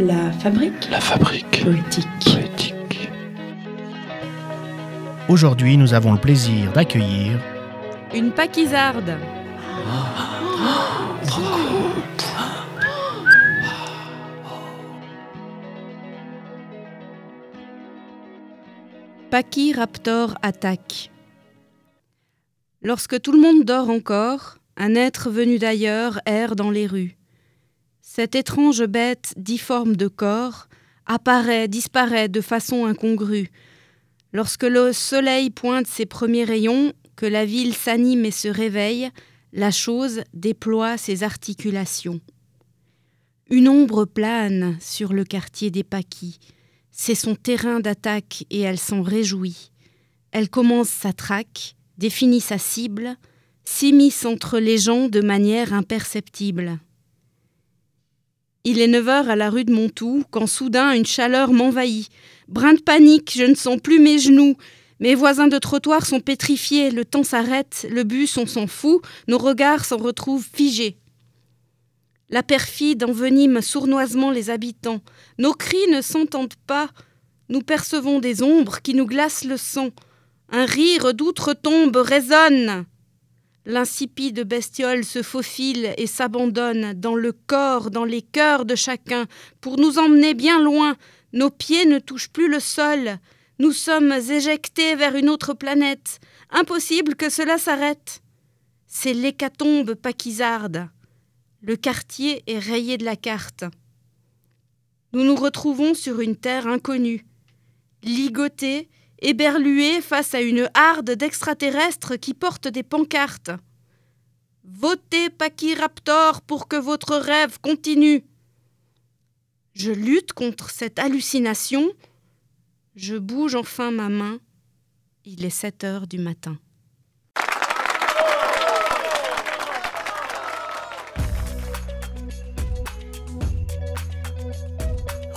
La fabrique La fabrique poétique. poétique. Aujourd'hui, nous avons le plaisir d'accueillir Une paquisarde. Pachyraptor attaque. Lorsque tout le monde dort encore, un être venu d'ailleurs erre dans les rues. Cette étrange bête difforme de corps apparaît, disparaît de façon incongrue. Lorsque le soleil pointe ses premiers rayons, que la ville s'anime et se réveille, la chose déploie ses articulations. Une ombre plane sur le quartier des Paquis. C'est son terrain d'attaque et elle s'en réjouit. Elle commence sa traque, définit sa cible, s'immisce entre les gens de manière imperceptible. Il est 9 heures à la rue de Montoux quand soudain une chaleur m'envahit. Brin de panique, je ne sens plus mes genoux. Mes voisins de trottoir sont pétrifiés, le temps s'arrête, le bus on s'en fout, nos regards s'en retrouvent figés. La perfide envenime sournoisement les habitants. Nos cris ne s'entendent pas. Nous percevons des ombres qui nous glacent le sang. Un rire d'outre-tombe résonne. L'insipide bestiole se faufile et s'abandonne dans le corps, dans les cœurs de chacun, pour nous emmener bien loin. Nos pieds ne touchent plus le sol. Nous sommes éjectés vers une autre planète. Impossible que cela s'arrête. C'est l'hécatombe paquisarde. Le quartier est rayé de la carte. Nous nous retrouvons sur une terre inconnue, ligotés, éberlués face à une harde d'extraterrestres qui portent des pancartes. Votez Pachyraptor pour que votre rêve continue. Je lutte contre cette hallucination. Je bouge enfin ma main. Il est 7 heures du matin.